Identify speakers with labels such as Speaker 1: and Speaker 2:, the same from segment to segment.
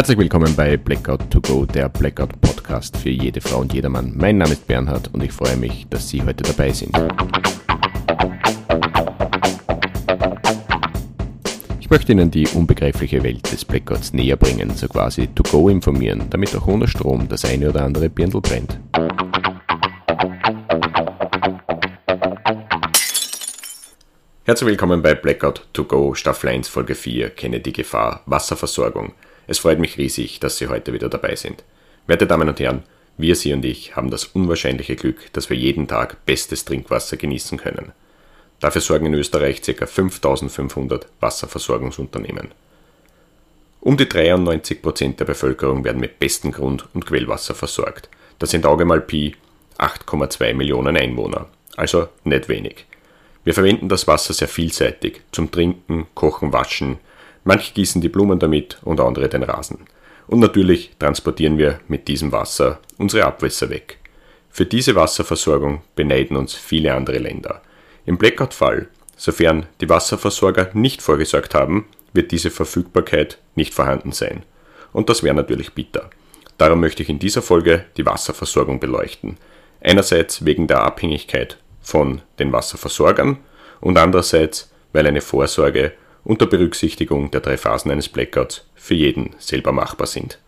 Speaker 1: Herzlich willkommen bei Blackout to Go, der Blackout Podcast für jede Frau und jedermann. Mein Name ist Bernhard und ich freue mich, dass Sie heute dabei sind. Ich möchte Ihnen die unbegreifliche Welt des Blackouts näher bringen, so quasi to go informieren, damit auch ohne Strom das eine oder andere Birndl brennt. Herzlich willkommen bei Blackout to Go Staffel 1 Folge 4 Kenne die Gefahr Wasserversorgung. Es freut mich riesig, dass Sie heute wieder dabei sind. Werte Damen und Herren, wir, Sie und ich haben das unwahrscheinliche Glück, dass wir jeden Tag bestes Trinkwasser genießen können. Dafür sorgen in Österreich ca. 5500 Wasserversorgungsunternehmen. Um die 93% der Bevölkerung werden mit bestem Grund- und Quellwasser versorgt. Das sind Auge mal Pi 8,2 Millionen Einwohner, also nicht wenig. Wir verwenden das Wasser sehr vielseitig, zum Trinken, Kochen, Waschen. Manche gießen die Blumen damit und andere den Rasen. Und natürlich transportieren wir mit diesem Wasser unsere Abwässer weg. Für diese Wasserversorgung beneiden uns viele andere Länder. Im Blackout-Fall, sofern die Wasserversorger nicht vorgesorgt haben, wird diese Verfügbarkeit nicht vorhanden sein. Und das wäre natürlich bitter. Darum möchte ich in dieser Folge die Wasserversorgung beleuchten. Einerseits wegen der Abhängigkeit von den Wasserversorgern und andererseits, weil eine Vorsorge unter Berücksichtigung der drei Phasen eines Blackouts für jeden selber machbar sind.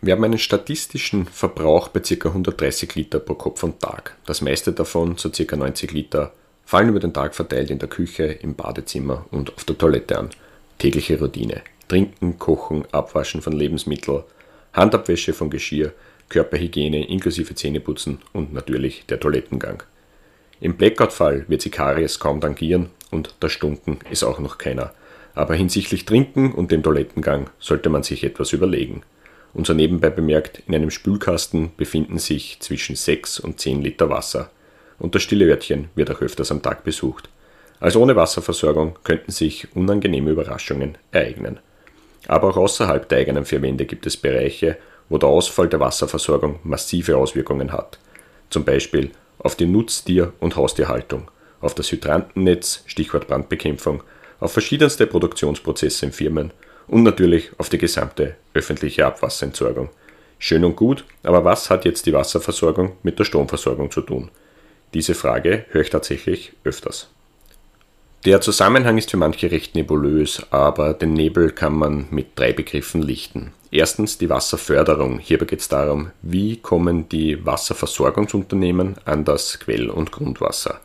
Speaker 1: Wir haben einen statistischen Verbrauch bei ca. 130 Liter pro Kopf und Tag. Das meiste davon, so ca. 90 Liter, fallen über den Tag verteilt in der Küche, im Badezimmer und auf der Toilette an. Tägliche Routine. Trinken, Kochen, Abwaschen von Lebensmitteln, Handabwäsche von Geschirr, Körperhygiene inklusive Zähneputzen und natürlich der Toilettengang. Im Blackout-Fall wird sie Karies kaum tangieren und der Stunden ist auch noch keiner. Aber hinsichtlich Trinken und dem Toilettengang sollte man sich etwas überlegen. Und so nebenbei bemerkt, in einem Spülkasten befinden sich zwischen 6 und 10 Liter Wasser. Und das stille Örtchen wird auch öfters am Tag besucht. Also ohne Wasserversorgung könnten sich unangenehme Überraschungen ereignen. Aber auch außerhalb der eigenen vier Wände gibt es Bereiche, wo der Ausfall der Wasserversorgung massive Auswirkungen hat. Zum Beispiel auf die Nutztier- und Haustierhaltung, auf das Hydrantennetz, Stichwort Brandbekämpfung, auf verschiedenste Produktionsprozesse in Firmen und natürlich auf die gesamte öffentliche Abwasserentsorgung. Schön und gut, aber was hat jetzt die Wasserversorgung mit der Stromversorgung zu tun? Diese Frage höre ich tatsächlich öfters. Der Zusammenhang ist für manche recht nebulös, aber den Nebel kann man mit drei Begriffen lichten. Erstens die Wasserförderung. Hierbei geht es darum, wie kommen die Wasserversorgungsunternehmen an das Quell- und Grundwasser.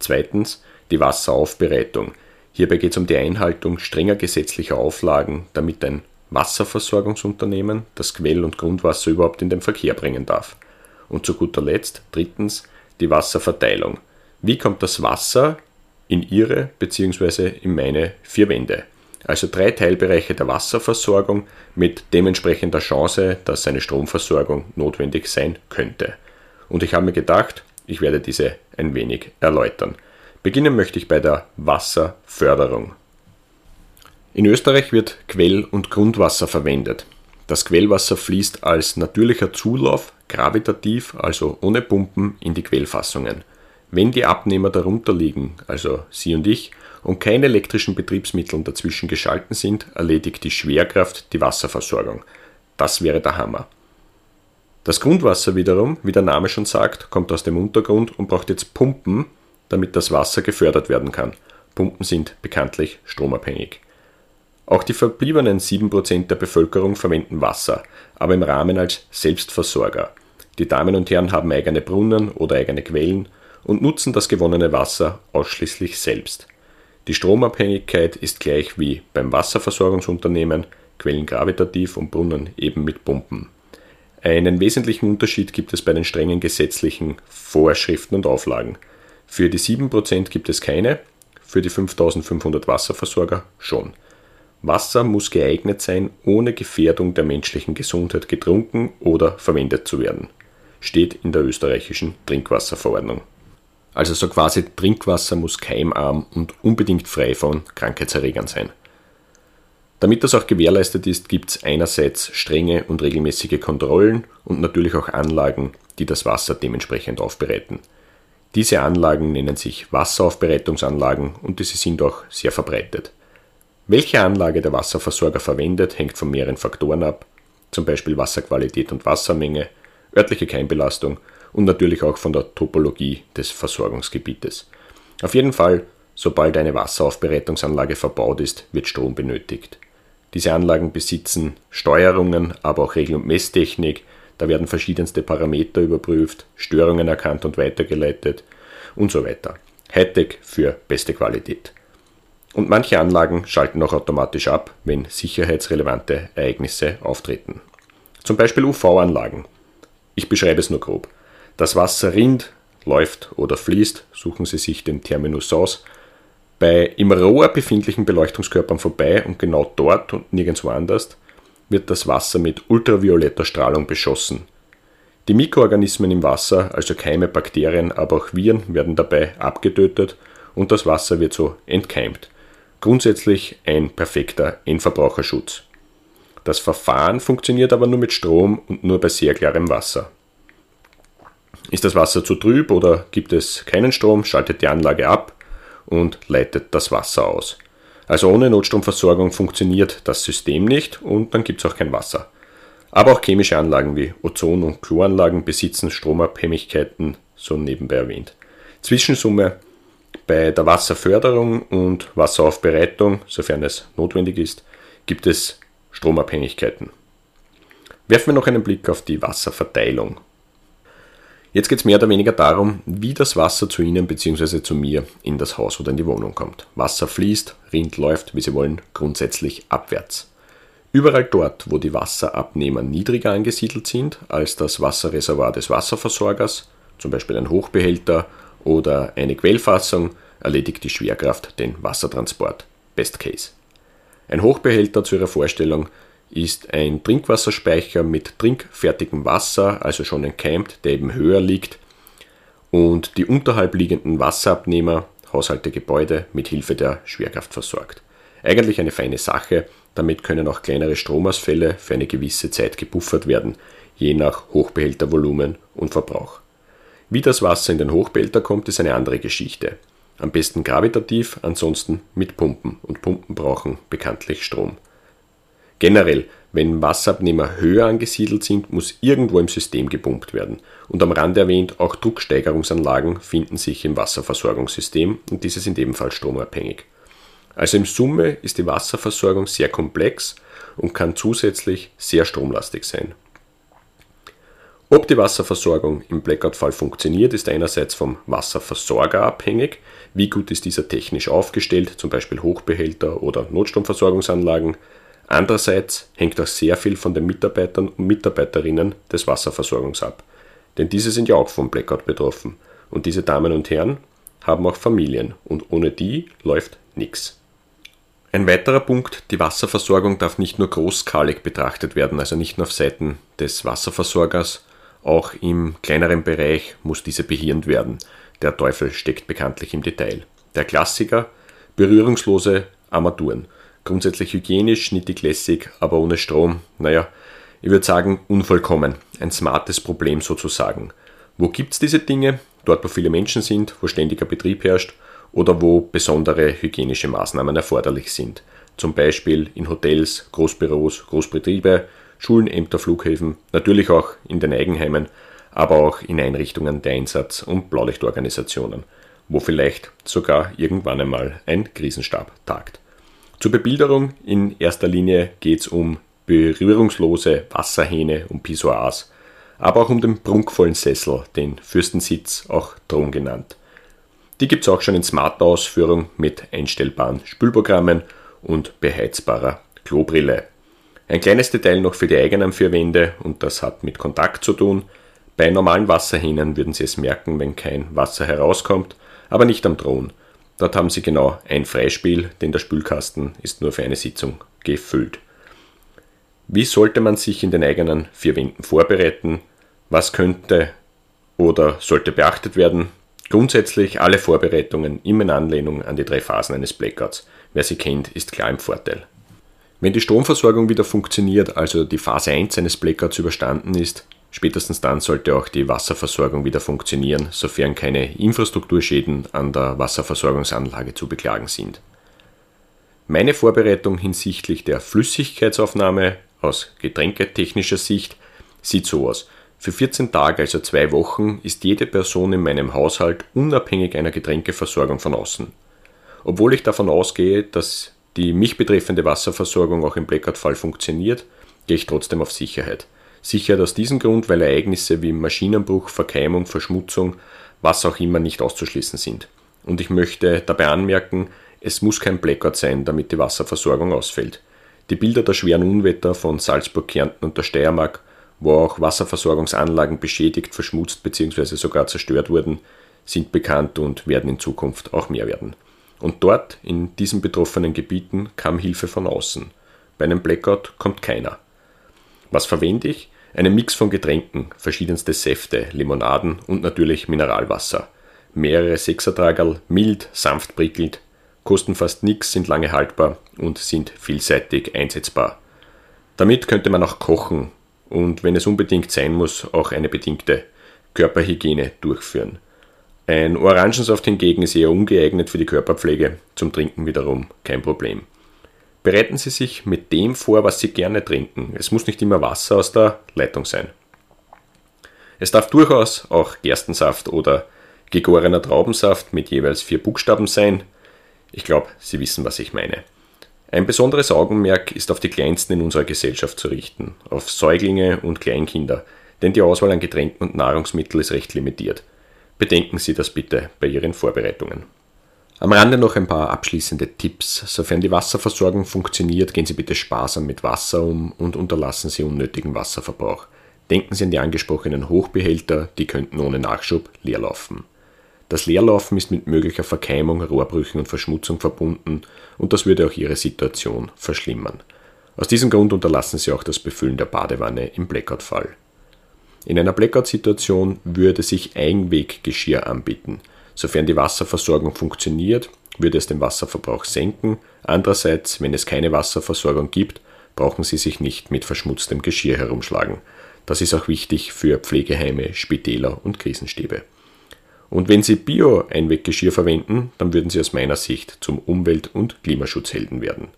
Speaker 1: Zweitens die Wasseraufbereitung. Hierbei geht es um die Einhaltung strenger gesetzlicher Auflagen, damit ein Wasserversorgungsunternehmen das Quell- und Grundwasser überhaupt in den Verkehr bringen darf. Und zu guter Letzt, drittens, die Wasserverteilung. Wie kommt das Wasser in Ihre bzw. in meine vier Wände? Also drei Teilbereiche der Wasserversorgung mit dementsprechender Chance, dass eine Stromversorgung notwendig sein könnte. Und ich habe mir gedacht, ich werde diese ein wenig erläutern. Beginnen möchte ich bei der Wasserförderung. In Österreich wird Quell- und Grundwasser verwendet. Das Quellwasser fließt als natürlicher Zulauf gravitativ, also ohne Pumpen, in die Quellfassungen. Wenn die Abnehmer darunter liegen, also Sie und ich, und keine elektrischen Betriebsmittel dazwischen geschalten sind, erledigt die Schwerkraft die Wasserversorgung. Das wäre der Hammer. Das Grundwasser wiederum, wie der Name schon sagt, kommt aus dem Untergrund und braucht jetzt Pumpen, damit das Wasser gefördert werden kann. Pumpen sind bekanntlich stromabhängig. Auch die verbliebenen 7% der Bevölkerung verwenden Wasser, aber im Rahmen als Selbstversorger. Die Damen und Herren haben eigene Brunnen oder eigene Quellen und nutzen das gewonnene Wasser ausschließlich selbst. Die Stromabhängigkeit ist gleich wie beim Wasserversorgungsunternehmen, Quellen gravitativ und Brunnen eben mit Pumpen. Einen wesentlichen Unterschied gibt es bei den strengen gesetzlichen Vorschriften und Auflagen. Für die 7% gibt es keine, für die 5500 Wasserversorger schon. Wasser muss geeignet sein, ohne Gefährdung der menschlichen Gesundheit getrunken oder verwendet zu werden. Steht in der österreichischen Trinkwasserverordnung. Also so quasi Trinkwasser muss keimarm und unbedingt frei von Krankheitserregern sein. Damit das auch gewährleistet ist, gibt es einerseits strenge und regelmäßige Kontrollen und natürlich auch Anlagen, die das Wasser dementsprechend aufbereiten. Diese Anlagen nennen sich Wasseraufbereitungsanlagen und diese sind auch sehr verbreitet. Welche Anlage der Wasserversorger verwendet, hängt von mehreren Faktoren ab, zum Beispiel Wasserqualität und Wassermenge, örtliche Keimbelastung und natürlich auch von der Topologie des Versorgungsgebietes. Auf jeden Fall, sobald eine Wasseraufbereitungsanlage verbaut ist, wird Strom benötigt. Diese Anlagen besitzen Steuerungen, aber auch Regel- und Messtechnik, da werden verschiedenste Parameter überprüft, Störungen erkannt und weitergeleitet und so weiter. Hightech für beste Qualität. Und manche Anlagen schalten auch automatisch ab, wenn sicherheitsrelevante Ereignisse auftreten. Zum Beispiel UV-Anlagen. Ich beschreibe es nur grob. Das Wasser rinnt, läuft oder fließt, suchen Sie sich den Terminus aus, bei im Rohr befindlichen Beleuchtungskörpern vorbei und genau dort und nirgendwo anders wird das Wasser mit ultravioletter Strahlung beschossen. Die Mikroorganismen im Wasser, also Keime, Bakterien, aber auch Viren, werden dabei abgetötet und das Wasser wird so entkeimt. Grundsätzlich ein perfekter Endverbraucherschutz. Das Verfahren funktioniert aber nur mit Strom und nur bei sehr klarem Wasser. Ist das Wasser zu trüb oder gibt es keinen Strom, schaltet die Anlage ab und leitet das Wasser aus. Also ohne Notstromversorgung funktioniert das System nicht und dann gibt es auch kein Wasser. Aber auch chemische Anlagen wie Ozon- und Chloranlagen besitzen Stromabhängigkeiten, so nebenbei erwähnt. Zwischensumme bei der Wasserförderung und Wasseraufbereitung, sofern es notwendig ist, gibt es Stromabhängigkeiten. Werfen wir noch einen Blick auf die Wasserverteilung. Jetzt geht es mehr oder weniger darum, wie das Wasser zu Ihnen bzw. zu mir in das Haus oder in die Wohnung kommt. Wasser fließt, rinnt, läuft, wie Sie wollen, grundsätzlich abwärts. Überall dort, wo die Wasserabnehmer niedriger angesiedelt sind als das Wasserreservoir des Wasserversorgers, zum Beispiel ein Hochbehälter oder eine Quellfassung erledigt die Schwerkraft den Wassertransport. Best Case. Ein Hochbehälter zu Ihrer Vorstellung ist ein Trinkwasserspeicher mit trinkfertigem Wasser, also schon entkeimt, der eben höher liegt und die unterhalb liegenden Wasserabnehmer, Haushalte, Gebäude mit Hilfe der Schwerkraft versorgt. Eigentlich eine feine Sache, damit können auch kleinere Stromausfälle für eine gewisse Zeit gebuffert werden, je nach Hochbehältervolumen und Verbrauch. Wie das Wasser in den Hochbehälter kommt, ist eine andere Geschichte. Am besten gravitativ, ansonsten mit Pumpen. Und Pumpen brauchen bekanntlich Strom. Generell, wenn Wasserabnehmer höher angesiedelt sind, muss irgendwo im System gepumpt werden. Und am Rande erwähnt, auch Drucksteigerungsanlagen finden sich im Wasserversorgungssystem und diese sind ebenfalls stromabhängig. Also im Summe ist die Wasserversorgung sehr komplex und kann zusätzlich sehr stromlastig sein. Ob die Wasserversorgung im Blackout-Fall funktioniert, ist einerseits vom Wasserversorger abhängig. Wie gut ist dieser technisch aufgestellt, zum Beispiel Hochbehälter oder Notstromversorgungsanlagen. Andererseits hängt auch sehr viel von den Mitarbeitern und Mitarbeiterinnen des Wasserversorgungs ab. Denn diese sind ja auch vom Blackout betroffen. Und diese Damen und Herren haben auch Familien und ohne die läuft nichts. Ein weiterer Punkt, die Wasserversorgung darf nicht nur großskalig betrachtet werden, also nicht nur auf Seiten des Wasserversorgers, auch im kleineren Bereich muss diese behirnt werden. Der Teufel steckt bekanntlich im Detail. Der Klassiker, berührungslose Armaturen. Grundsätzlich hygienisch, schnittig lässig, aber ohne Strom. Naja, ich würde sagen, unvollkommen. Ein smartes Problem sozusagen. Wo gibt es diese Dinge? Dort, wo viele Menschen sind, wo ständiger Betrieb herrscht oder wo besondere hygienische Maßnahmen erforderlich sind. Zum Beispiel in Hotels, Großbüros, Großbetriebe, Schulen, Ämter, Flughäfen, natürlich auch in den Eigenheimen, aber auch in Einrichtungen der Einsatz- und Blaulichtorganisationen, wo vielleicht sogar irgendwann einmal ein Krisenstab tagt. Zur Bebilderung in erster Linie geht es um berührungslose Wasserhähne und Pissoirs, aber auch um den prunkvollen Sessel, den Fürstensitz, auch Thron genannt. Die gibt es auch schon in smarter Ausführung mit einstellbaren Spülprogrammen und beheizbarer Klobrille. Ein kleines Detail noch für die eigenen vier Wände und das hat mit Kontakt zu tun. Bei normalen Wasserhähnen würden Sie es merken, wenn kein Wasser herauskommt, aber nicht am Thron. Dort haben Sie genau ein Freispiel, denn der Spülkasten ist nur für eine Sitzung gefüllt. Wie sollte man sich in den eigenen vier Wänden vorbereiten? Was könnte oder sollte beachtet werden? Grundsätzlich alle Vorbereitungen immer in Anlehnung an die drei Phasen eines Blackouts. Wer sie kennt, ist klar im Vorteil. Wenn die Stromversorgung wieder funktioniert, also die Phase 1 eines Blackouts überstanden ist, spätestens dann sollte auch die Wasserversorgung wieder funktionieren, sofern keine Infrastrukturschäden an der Wasserversorgungsanlage zu beklagen sind. Meine Vorbereitung hinsichtlich der Flüssigkeitsaufnahme aus getränketechnischer Sicht sieht so aus. Für 14 Tage, also zwei Wochen, ist jede Person in meinem Haushalt unabhängig einer Getränkeversorgung von außen. Obwohl ich davon ausgehe, dass die mich betreffende Wasserversorgung auch im Blackout-Fall funktioniert, gehe ich trotzdem auf Sicherheit. Sicher aus diesem Grund, weil Ereignisse wie Maschinenbruch, Verkeimung, Verschmutzung, was auch immer nicht auszuschließen sind. Und ich möchte dabei anmerken, es muss kein Blackout sein, damit die Wasserversorgung ausfällt. Die Bilder der schweren Unwetter von Salzburg, Kärnten und der Steiermark, wo auch Wasserversorgungsanlagen beschädigt, verschmutzt bzw. sogar zerstört wurden, sind bekannt und werden in Zukunft auch mehr werden. Und dort, in diesen betroffenen Gebieten, kam Hilfe von außen. Bei einem Blackout kommt keiner. Was verwende ich? Einen Mix von Getränken, verschiedenste Säfte, Limonaden und natürlich Mineralwasser. Mehrere Sechsertragerl, mild, sanft prickelnd, kosten fast nichts, sind lange haltbar und sind vielseitig einsetzbar. Damit könnte man auch kochen und wenn es unbedingt sein muss, auch eine bedingte Körperhygiene durchführen. Ein Orangensaft hingegen ist eher ungeeignet für die Körperpflege, zum Trinken wiederum kein Problem. Bereiten Sie sich mit dem vor, was Sie gerne trinken. Es muss nicht immer Wasser aus der Leitung sein. Es darf durchaus auch Gerstensaft oder gegorener Traubensaft mit jeweils vier Buchstaben sein, ich glaube, Sie wissen, was ich meine. Ein besonderes Augenmerk ist auf die Kleinsten in unserer Gesellschaft zu richten, auf Säuglinge und Kleinkinder, denn die Auswahl an Getränken und Nahrungsmitteln ist recht limitiert. Bedenken Sie das bitte bei Ihren Vorbereitungen. Am Rande noch ein paar abschließende Tipps. Sofern die Wasserversorgung funktioniert, gehen Sie bitte sparsam mit Wasser um und unterlassen Sie unnötigen Wasserverbrauch. Denken Sie an die angesprochenen Hochbehälter, die könnten ohne Nachschub leerlaufen. Das Leerlaufen ist mit möglicher Verkeimung, Rohrbrüchen und Verschmutzung verbunden und das würde auch Ihre Situation verschlimmern. Aus diesem Grund unterlassen Sie auch das Befüllen der Badewanne im Blackout-Fall. In einer Blackout-Situation würde sich Einweggeschirr anbieten. Sofern die Wasserversorgung funktioniert, würde es den Wasserverbrauch senken. Andererseits, wenn es keine Wasserversorgung gibt, brauchen Sie sich nicht mit verschmutztem Geschirr herumschlagen. Das ist auch wichtig für Pflegeheime, Spitäler und Krisenstäbe. Und wenn Sie Bio-Einweggeschirr verwenden, dann würden Sie aus meiner Sicht zum Umwelt- und Klimaschutzhelden werden.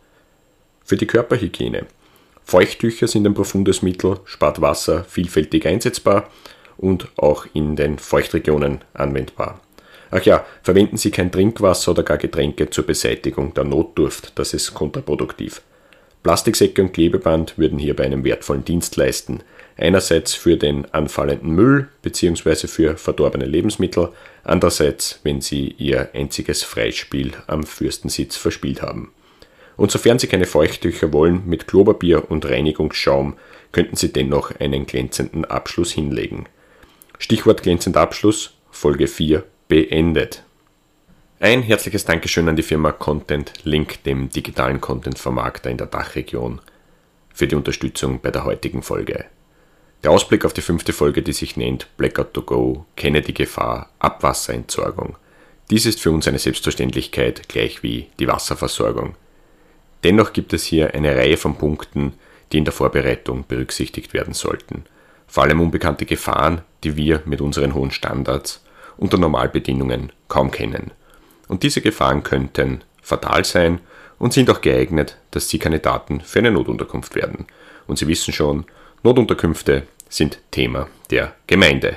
Speaker 1: Für die Körperhygiene. Feuchttücher sind ein profundes Mittel, spart Wasser, vielfältig einsetzbar und auch in den Feuchtregionen anwendbar. Ach ja, verwenden Sie kein Trinkwasser oder gar Getränke zur Beseitigung der Notdurft, das ist kontraproduktiv. Plastiksäcke und Klebeband würden hierbei einen wertvollen Dienst leisten, Einerseits für den anfallenden Müll bzw. für verdorbene Lebensmittel, andererseits, wenn sie ihr einziges Freispiel am Fürstensitz verspielt haben. Und sofern Sie keine Feuchttücher wollen mit Klopapier und Reinigungsschaum, könnten Sie dennoch einen glänzenden Abschluss hinlegen. Stichwort glänzender Abschluss, Folge 4 beendet. Ein herzliches Dankeschön an die Firma Content Link, dem digitalen Content-Vermarkter in der Dachregion, für die Unterstützung bei der heutigen Folge. Der Ausblick auf die fünfte Folge, die sich nennt Blackout to Go, kenne die Gefahr, Abwasserentsorgung. Dies ist für uns eine Selbstverständlichkeit, gleich wie die Wasserversorgung. Dennoch gibt es hier eine Reihe von Punkten, die in der Vorbereitung berücksichtigt werden sollten. Vor allem unbekannte Gefahren, die wir mit unseren hohen Standards unter Normalbedingungen kaum kennen. Und diese Gefahren könnten fatal sein und sind auch geeignet, dass sie Kandidaten für eine Notunterkunft werden. Und Sie wissen schon, Notunterkünfte sind Thema der Gemeinde.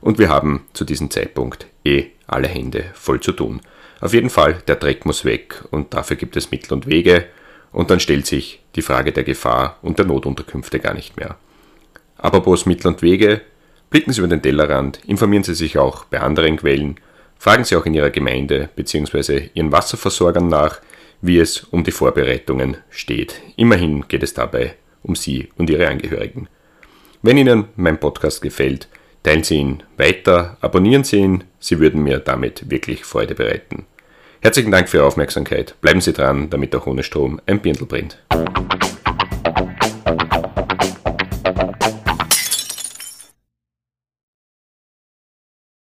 Speaker 1: Und wir haben zu diesem Zeitpunkt eh alle Hände voll zu tun. Auf jeden Fall, der Dreck muss weg und dafür gibt es Mittel und Wege und dann stellt sich die Frage der Gefahr und der Notunterkünfte gar nicht mehr. Apropos Mittel und Wege, blicken Sie über den Tellerrand, informieren Sie sich auch bei anderen Quellen, fragen Sie auch in Ihrer Gemeinde bzw. Ihren Wasserversorgern nach, wie es um die Vorbereitungen steht. Immerhin geht es dabei um Sie und Ihre Angehörigen. Wenn Ihnen mein Podcast gefällt, teilen Sie ihn weiter, abonnieren Sie ihn, Sie würden mir damit wirklich Freude bereiten. Herzlichen Dank für Ihre Aufmerksamkeit. Bleiben Sie dran, damit auch ohne Strom ein Birndl brennt.